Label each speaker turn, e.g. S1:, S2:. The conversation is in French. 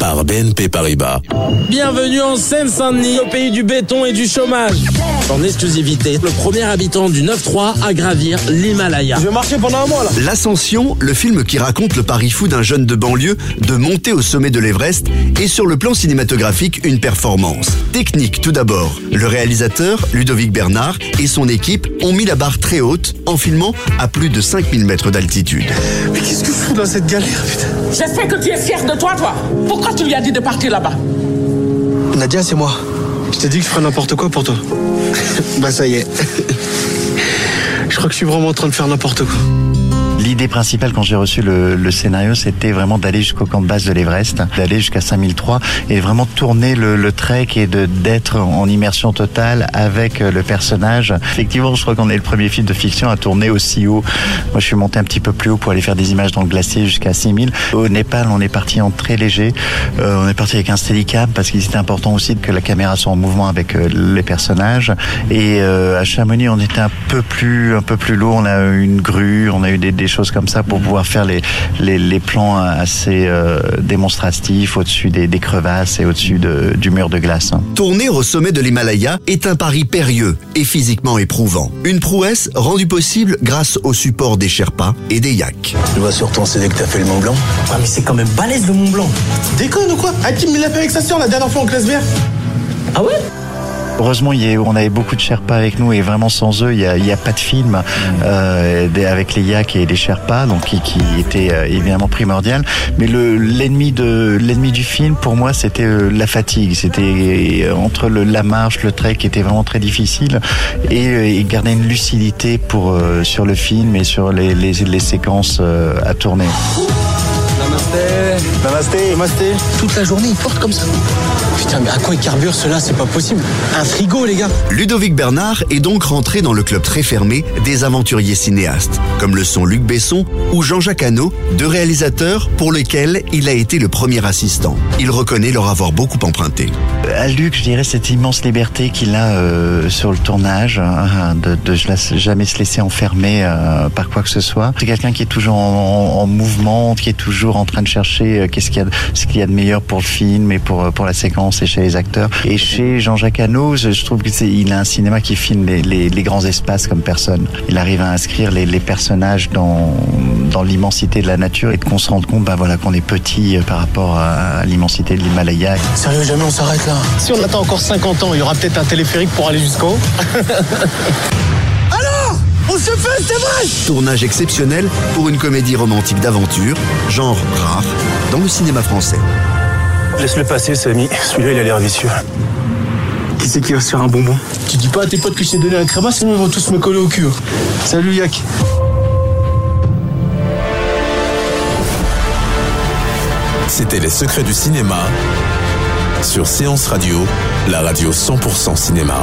S1: par BNP Paribas.
S2: Bienvenue en Seine-Saint-Denis, au pays du béton et du chômage. En exclusivité, le premier habitant du 9-3 à gravir l'Himalaya.
S3: Je vais marcher pendant un mois là.
S4: L'Ascension, le film qui raconte le pari fou d'un jeune de banlieue de monter au sommet de l'Everest, est sur le plan cinématographique une performance. Technique tout d'abord. Le réalisateur, Ludovic Bernard, et son équipe ont mis la barre très haute en filmant à plus de 5000 mètres d'altitude.
S3: Mais qu'est-ce que je fous dans cette galère, putain?
S5: J'espère que tu es fier de toi, toi. Pourquoi tu lui as dit de partir là-bas?
S3: Nadia, c'est moi. Je t'ai dit que je ferais n'importe quoi pour toi. bah ça y est. je crois que je suis vraiment en train de faire n'importe quoi.
S6: L'idée principale quand j'ai reçu le, le scénario, c'était vraiment d'aller jusqu'au camp de base de l'Everest, d'aller jusqu'à 5003 et vraiment tourner le, le trek et d'être en immersion totale avec euh, le personnage. Effectivement, je crois qu'on est le premier film de fiction à tourner aussi haut. Moi, je suis monté un petit peu plus haut pour aller faire des images dans le glacier jusqu'à 6000. Au Népal, on est parti en très léger. Euh, on est parti avec un steadicam parce qu'il était important aussi que la caméra soit en mouvement avec euh, les personnages. Et euh, à Chamonix, on était un peu plus un peu plus lourd. On a eu une grue, on a eu des, des choses comme ça pour pouvoir faire les, les, les plans assez euh, démonstratifs au-dessus des, des crevasses et au-dessus de, du mur de glace.
S4: Tourner au sommet de l'Himalaya est un pari périlleux et physiquement éprouvant. Une prouesse rendue possible grâce au support des Sherpas et des yaks.
S3: Je vois sur ton CV que t'as fait le Mont Blanc.
S5: Ah, mais c'est quand même balèze le Mont Blanc.
S3: Déconne ou quoi? Hakim, il l'a fait avec sa sœur la dernière fois en classe verte.
S5: Ah ouais?
S6: Heureusement, il y a, on avait beaucoup de Sherpas avec nous et vraiment sans eux, il n'y a, a pas de film euh, des- avec les Yaks et les Sherpas, donc qui, qui était euh, évidemment primordial. Mais le l'ennemi de l'ennemi du film, pour moi, c'était euh, la fatigue. C'était euh, entre le, la marche, le trek, qui était vraiment très difficile, et, euh, et garder une lucidité pour euh, sur le film et sur les, les, les séquences euh, à tourner.
S3: Namasté. Namasté.
S5: Toute la journée, il porte comme ça.
S3: Putain, mais à quoi il carbure cela C'est pas possible. Un frigo, les gars.
S4: Ludovic Bernard est donc rentré dans le club très fermé des aventuriers cinéastes, comme le sont Luc Besson ou Jean-Jacques Hano, deux réalisateurs pour lesquels il a été le premier assistant. Il reconnaît leur avoir beaucoup emprunté.
S6: À Luc, je dirais cette immense liberté qu'il a euh, sur le tournage, hein, de, de jamais se laisser enfermer euh, par quoi que ce soit. C'est quelqu'un qui est toujours en, en- en mouvement, qui est toujours en train de chercher euh, qu'est-ce qu'il y a, de- ce qu'il y a de meilleur pour le film et pour euh, pour la séquence et chez les acteurs. Et chez Jean-Jacques Hano, je trouve que c'est il a un cinéma qui filme les, les, les grands espaces comme personne. Il arrive à inscrire les, les personnages dans dans l'immensité de la nature et qu'on se rende compte, ben voilà, qu'on est petit euh, par rapport à, l'immensité de l'Himalaya.
S3: Sérieux, jamais on s'arrête là. Si on attend encore 50 ans, il y aura peut-être un téléphérique pour aller. Alors On se fait, c'est vrai
S4: Tournage exceptionnel pour une comédie romantique d'aventure, genre rare, dans le cinéma français.
S3: Laisse-le passer, Samy. Celui-là, il a l'air vicieux. Qui c'est qui va se faire un bonbon Tu dis pas à tes potes que je t'ai donné un créma, sinon ils vont tous me coller au cul. Salut, Yak.
S1: C'était Les secrets du cinéma sur Séance Radio, la radio 100% cinéma.